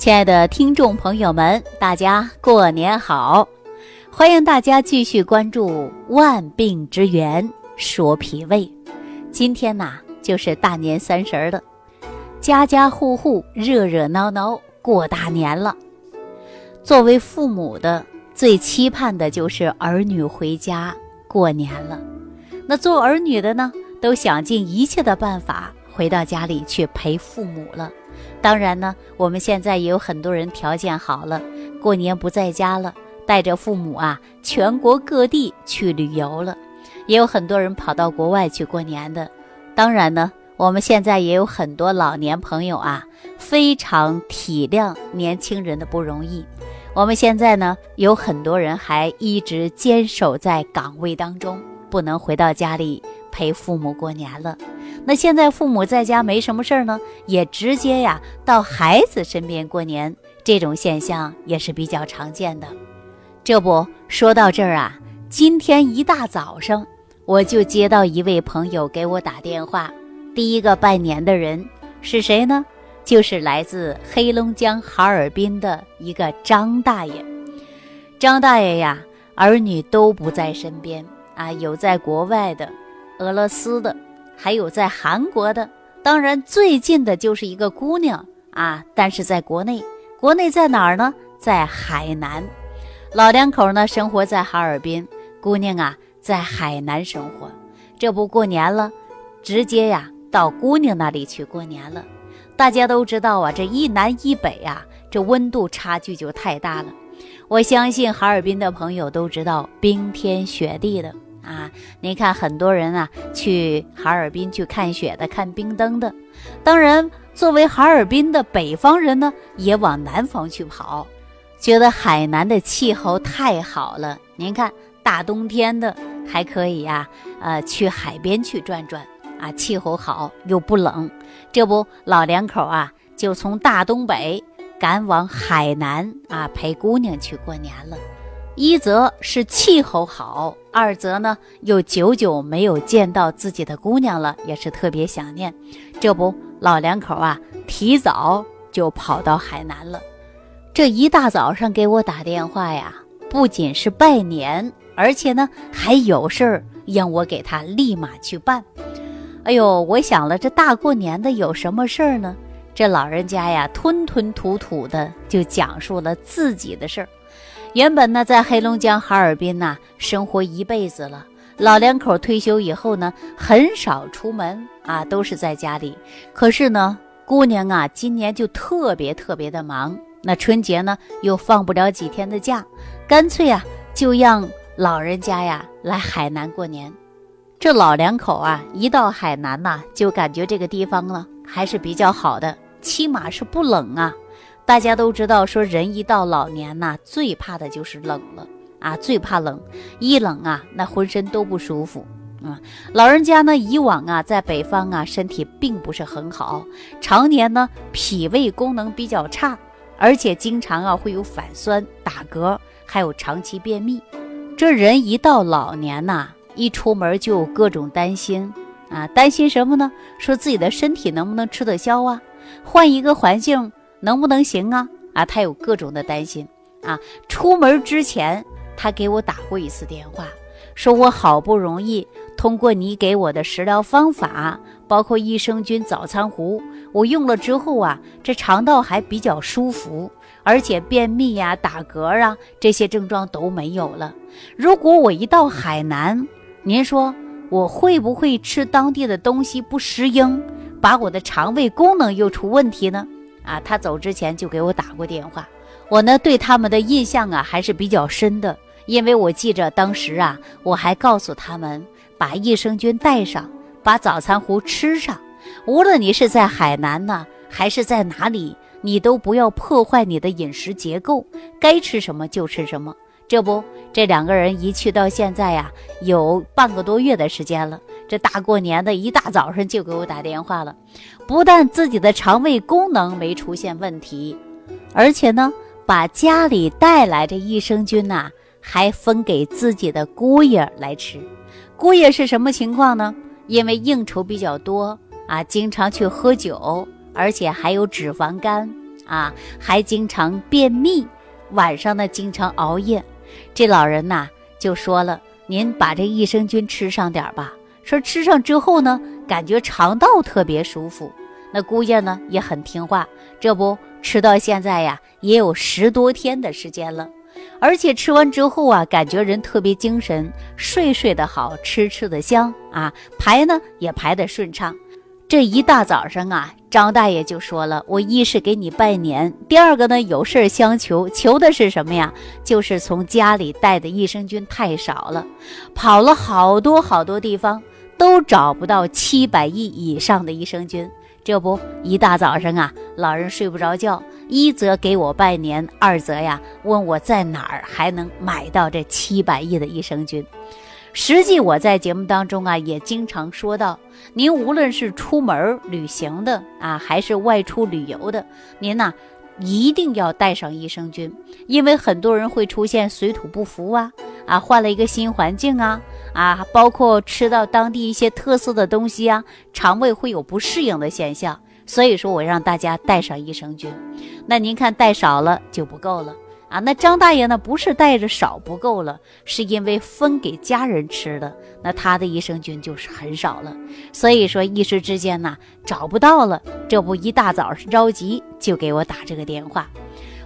亲爱的听众朋友们，大家过年好！欢迎大家继续关注《万病之源说脾胃》。今天呐，就是大年三十了，家家户户热热闹闹过大年了。作为父母的，最期盼的就是儿女回家过年了。那做儿女的呢，都想尽一切的办法回到家里去陪父母了。当然呢，我们现在也有很多人条件好了，过年不在家了，带着父母啊，全国各地去旅游了，也有很多人跑到国外去过年的。当然呢，我们现在也有很多老年朋友啊，非常体谅年轻人的不容易。我们现在呢，有很多人还一直坚守在岗位当中，不能回到家里陪父母过年了。那现在父母在家没什么事儿呢，也直接呀到孩子身边过年，这种现象也是比较常见的。这不说到这儿啊，今天一大早上我就接到一位朋友给我打电话，第一个拜年的人是谁呢？就是来自黑龙江哈尔滨的一个张大爷。张大爷呀，儿女都不在身边啊，有在国外的，俄罗斯的。还有在韩国的，当然最近的就是一个姑娘啊，但是在国内，国内在哪儿呢？在海南，老两口呢生活在哈尔滨，姑娘啊在海南生活。这不过年了，直接呀到姑娘那里去过年了。大家都知道啊，这一南一北呀，这温度差距就太大了。我相信哈尔滨的朋友都知道冰天雪地的。啊，您看，很多人啊去哈尔滨去看雪的、看冰灯的。当然，作为哈尔滨的北方人呢，也往南方去跑，觉得海南的气候太好了。您看，大冬天的还可以呀，呃，去海边去转转啊，气候好又不冷。这不，老两口啊就从大东北赶往海南啊，陪姑娘去过年了。一则是气候好，二则呢又久久没有见到自己的姑娘了，也是特别想念。这不，老两口啊，提早就跑到海南了。这一大早上给我打电话呀，不仅是拜年，而且呢还有事儿让我给他立马去办。哎呦，我想了，这大过年的有什么事儿呢？这老人家呀，吞吞吐吐的就讲述了自己的事儿。原本呢，在黑龙江哈尔滨呐生活一辈子了，老两口退休以后呢，很少出门啊，都是在家里。可是呢，姑娘啊，今年就特别特别的忙，那春节呢又放不了几天的假，干脆啊，就让老人家呀来海南过年。这老两口啊，一到海南呐，就感觉这个地方呢还是比较好的，起码是不冷啊。大家都知道，说人一到老年呐，最怕的就是冷了啊，最怕冷，一冷啊，那浑身都不舒服啊。老人家呢，以往啊，在北方啊，身体并不是很好，常年呢，脾胃功能比较差，而且经常啊，会有反酸、打嗝，还有长期便秘。这人一到老年呐，一出门就有各种担心啊，担心什么呢？说自己的身体能不能吃得消啊？换一个环境。能不能行啊？啊，他有各种的担心啊。出门之前，他给我打过一次电话，说我好不容易通过你给我的食疗方法，包括益生菌早餐壶，我用了之后啊，这肠道还比较舒服，而且便秘呀、打嗝啊这些症状都没有了。如果我一到海南，您说我会不会吃当地的东西不适应，把我的肠胃功能又出问题呢？啊，他走之前就给我打过电话，我呢对他们的印象啊还是比较深的，因为我记着当时啊，我还告诉他们把益生菌带上，把早餐壶吃上，无论你是在海南呢还是在哪里，你都不要破坏你的饮食结构，该吃什么就吃什么。这不，这两个人一去到现在呀，有半个多月的时间了。这大过年的一大早上就给我打电话了，不但自己的肠胃功能没出现问题，而且呢，把家里带来的益生菌呐，还分给自己的姑爷来吃。姑爷是什么情况呢？因为应酬比较多啊，经常去喝酒，而且还有脂肪肝啊，还经常便秘，晚上呢经常熬夜。这老人呐就说了：“您把这益生菌吃上点吧。”说吃上之后呢，感觉肠道特别舒服。那姑爷呢也很听话，这不吃到现在呀，也有十多天的时间了。而且吃完之后啊，感觉人特别精神，睡睡得好，吃吃的香啊，排呢也排得顺畅。这一大早上啊，张大爷就说了：“我一是给你拜年，第二个呢有事相求，求的是什么呀？就是从家里带的益生菌太少了，跑了好多好多地方，都找不到七百亿以上的益生菌。这不一大早上啊，老人睡不着觉，一则给我拜年，二则呀问我在哪儿还能买到这七百亿的益生菌。”实际我在节目当中啊，也经常说到，您无论是出门旅行的啊，还是外出旅游的，您呐一定要带上益生菌，因为很多人会出现水土不服啊，啊换了一个新环境啊，啊包括吃到当地一些特色的东西啊，肠胃会有不适应的现象，所以说我让大家带上益生菌，那您看带少了就不够了。啊，那张大爷呢？不是带着少不够了，是因为分给家人吃的，那他的益生菌就是很少了。所以说一时之间呢找不到了，这不一大早着急就给我打这个电话。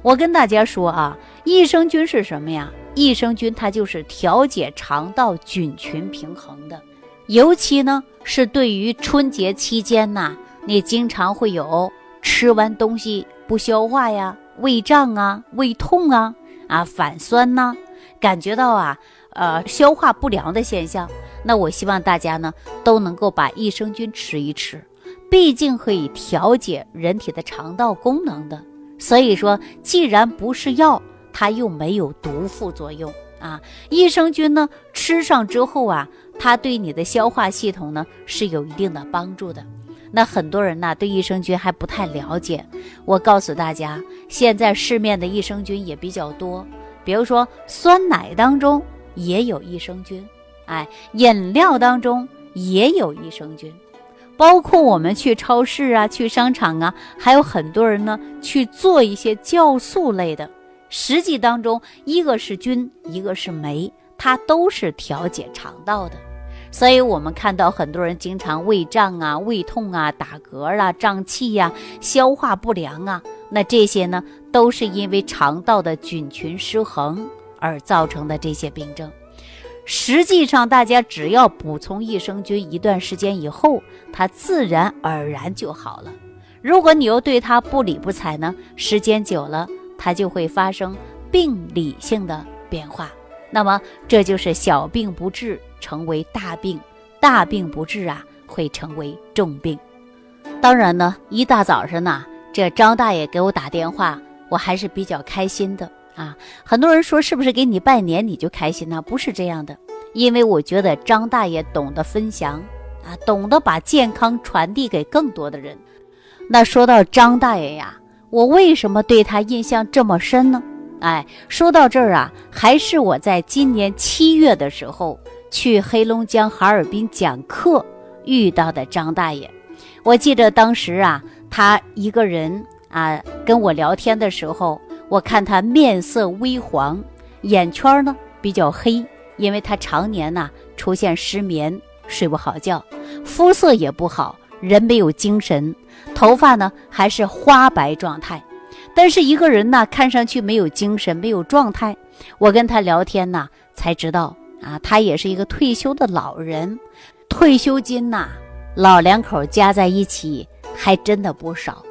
我跟大家说啊，益生菌是什么呀？益生菌它就是调节肠道菌群平衡的，尤其呢是对于春节期间呐，你经常会有吃完东西不消化呀。胃胀啊，胃痛啊，啊反酸呐，感觉到啊，呃消化不良的现象，那我希望大家呢都能够把益生菌吃一吃，毕竟可以调节人体的肠道功能的。所以说，既然不是药，它又没有毒副作用啊。益生菌呢吃上之后啊，它对你的消化系统呢是有一定的帮助的。那很多人呢对益生菌还不太了解，我告诉大家，现在市面的益生菌也比较多，比如说酸奶当中也有益生菌，哎，饮料当中也有益生菌，包括我们去超市啊、去商场啊，还有很多人呢去做一些酵素类的，实际当中一个是菌，一个是酶，它都是调节肠道的。所以，我们看到很多人经常胃胀啊、胃痛啊、打嗝啊、胀气呀、消化不良啊，那这些呢，都是因为肠道的菌群失衡而造成的这些病症。实际上，大家只要补充益生菌一段时间以后，它自然而然就好了。如果你又对它不理不睬呢，时间久了，它就会发生病理性的变化。那么，这就是小病不治。成为大病，大病不治啊，会成为重病。当然呢，一大早上呢，这张大爷给我打电话，我还是比较开心的啊。很多人说是不是给你拜年你就开心呢？不是这样的，因为我觉得张大爷懂得分享啊，懂得把健康传递给更多的人。那说到张大爷呀，我为什么对他印象这么深呢？哎，说到这儿啊，还是我在今年七月的时候。去黑龙江哈尔滨讲课遇到的张大爷，我记得当时啊，他一个人啊跟我聊天的时候，我看他面色微黄，眼圈呢比较黑，因为他常年呢出现失眠，睡不好觉，肤色也不好，人没有精神，头发呢还是花白状态，但是一个人呢看上去没有精神，没有状态。我跟他聊天呢，才知道。啊，他也是一个退休的老人，退休金呐，老两口加在一起还真的不少，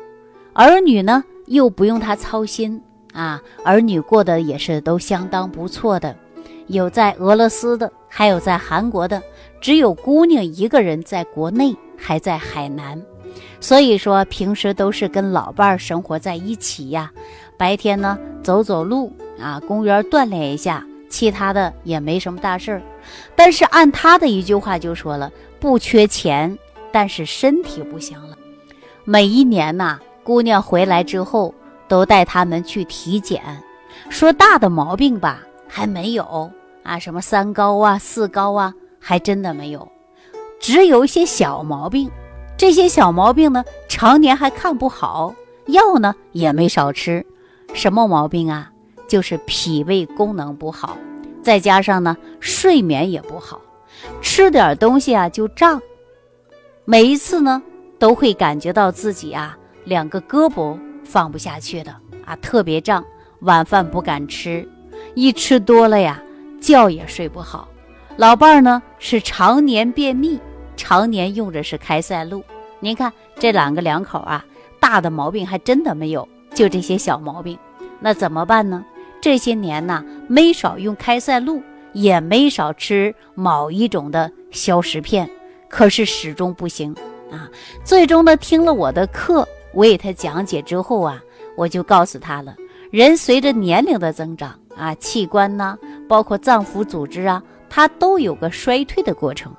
儿女呢又不用他操心啊，儿女过得也是都相当不错的，有在俄罗斯的，还有在韩国的，只有姑娘一个人在国内，还在海南，所以说平时都是跟老伴儿生活在一起呀，白天呢走走路啊，公园锻炼一下。其他的也没什么大事儿，但是按他的一句话就说了，不缺钱，但是身体不行了。每一年呐，姑娘回来之后都带他们去体检，说大的毛病吧还没有啊，什么三高啊、四高啊，还真的没有，只有一些小毛病。这些小毛病呢，常年还看不好，药呢也没少吃，什么毛病啊？就是脾胃功能不好，再加上呢睡眠也不好，吃点东西啊就胀，每一次呢都会感觉到自己啊两个胳膊放不下去的啊，特别胀，晚饭不敢吃，一吃多了呀觉也睡不好。老伴儿呢是常年便秘，常年用着是开塞露。您看这两个两口啊，大的毛病还真的没有，就这些小毛病，那怎么办呢？这些年呢，没少用开塞露，也没少吃某一种的消食片，可是始终不行啊。最终呢，听了我的课，我给他讲解之后啊，我就告诉他了：人随着年龄的增长啊，器官呢，包括脏腑组织啊，它都有个衰退的过程。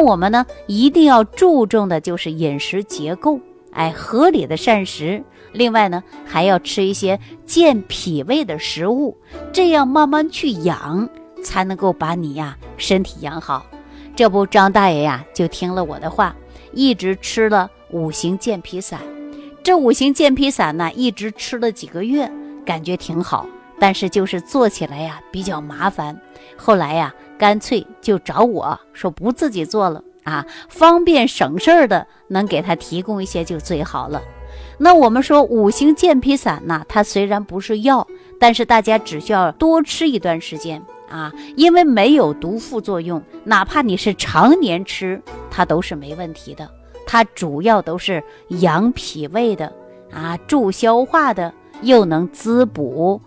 我们呢，一定要注重的就是饮食结构，哎，合理的膳食。另外呢，还要吃一些健脾胃的食物，这样慢慢去养，才能够把你呀身体养好。这不，张大爷呀就听了我的话，一直吃了五行健脾散。这五行健脾散呢，一直吃了几个月，感觉挺好，但是就是做起来呀比较麻烦。后来呀，干脆就找我说不自己做了啊，方便省事儿的，能给他提供一些就最好了。那我们说五行健脾散呢，它虽然不是药，但是大家只需要多吃一段时间啊，因为没有毒副作用，哪怕你是常年吃，它都是没问题的。它主要都是养脾胃的啊，助消化的，又能滋补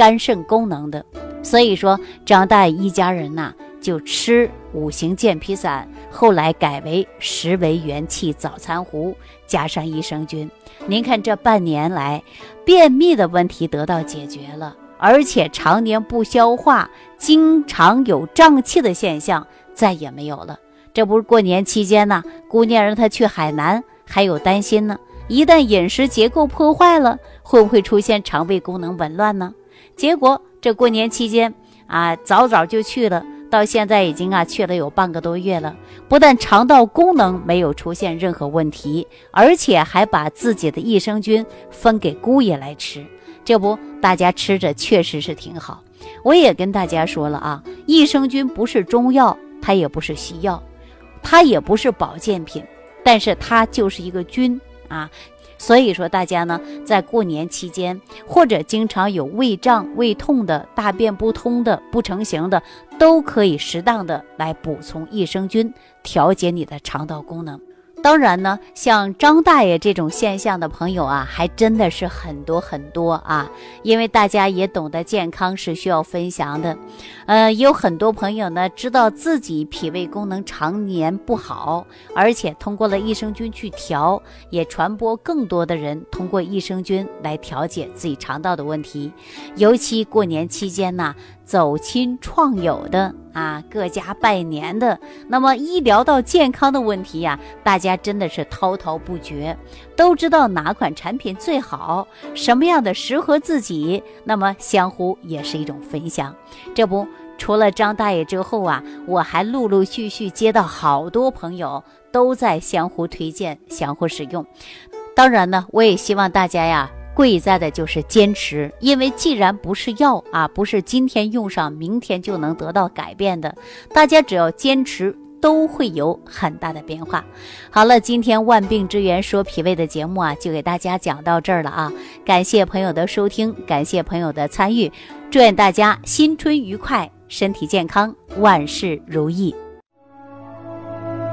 肝肾功能的。所以说，张大爷一家人呐，就吃五行健脾散，后来改为十为元气早餐糊，加上益生菌。您看这半年来，便秘的问题得到解决了，而且常年不消化、经常有胀气的现象再也没有了。这不是过年期间呢，姑娘让他去海南，还有担心呢。一旦饮食结构破坏了，会不会出现肠胃功能紊乱呢？结果这过年期间啊，早早就去了。到现在已经啊去了有半个多月了，不但肠道功能没有出现任何问题，而且还把自己的益生菌分给姑爷来吃。这不，大家吃着确实是挺好。我也跟大家说了啊，益生菌不是中药，它也不是西药，它也不是保健品，但是它就是一个菌啊。所以说，大家呢在过年期间，或者经常有胃胀、胃痛的、大便不通的、不成形的，都可以适当的来补充益生菌，调节你的肠道功能。当然呢，像张大爷这种现象的朋友啊，还真的是很多很多啊。因为大家也懂得健康是需要分享的，呃，有很多朋友呢知道自己脾胃功能常年不好，而且通过了益生菌去调，也传播更多的人通过益生菌来调节自己肠道的问题。尤其过年期间呢。走亲创友的啊，各家拜年的，那么医疗到健康的问题呀，大家真的是滔滔不绝，都知道哪款产品最好，什么样的适合自己，那么相互也是一种分享。这不，除了张大爷之后啊，我还陆陆续续接到好多朋友都在相互推荐、相互使用。当然呢，我也希望大家呀。贵在的就是坚持，因为既然不是药啊，不是今天用上，明天就能得到改变的。大家只要坚持，都会有很大的变化。好了，今天万病之源说脾胃的节目啊，就给大家讲到这儿了啊！感谢朋友的收听，感谢朋友的参与，祝愿大家新春愉快，身体健康，万事如意。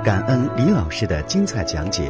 感恩李老师的精彩讲解。